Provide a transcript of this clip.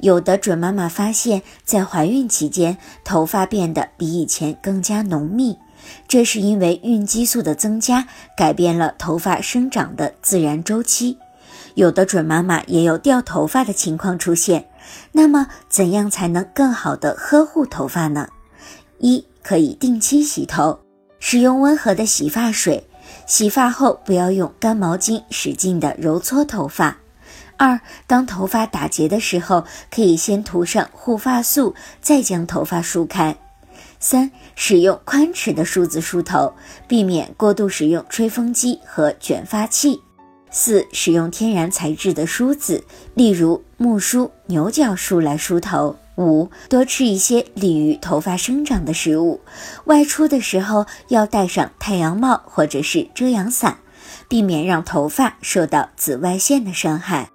有的准妈妈发现，在怀孕期间，头发变得比以前更加浓密，这是因为孕激素的增加改变了头发生长的自然周期。有的准妈妈也有掉头发的情况出现。那么，怎样才能更好的呵护头发呢？一，可以定期洗头，使用温和的洗发水。洗发后不要用干毛巾使劲的揉搓头发。二，当头发打结的时候，可以先涂上护发素，再将头发梳开。三，使用宽齿的梳子梳头，避免过度使用吹风机和卷发器。四、使用天然材质的梳子，例如木梳、牛角梳来梳头。五、多吃一些利于头发生长的食物。外出的时候要戴上太阳帽或者是遮阳伞，避免让头发受到紫外线的伤害。